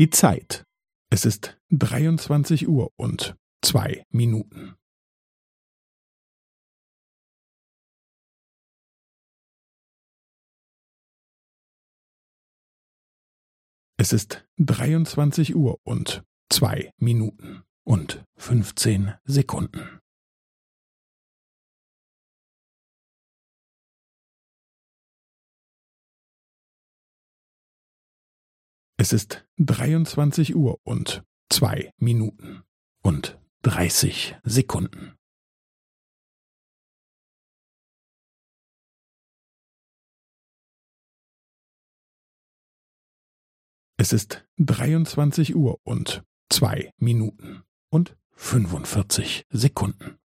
Die Zeit. Es ist dreiundzwanzig Uhr und zwei Minuten. Es ist dreiundzwanzig Uhr und zwei Minuten und fünfzehn Sekunden. Es ist dreiundzwanzig Uhr und zwei Minuten und dreißig Sekunden. Es ist dreiundzwanzig Uhr und zwei Minuten und fünfundvierzig Sekunden.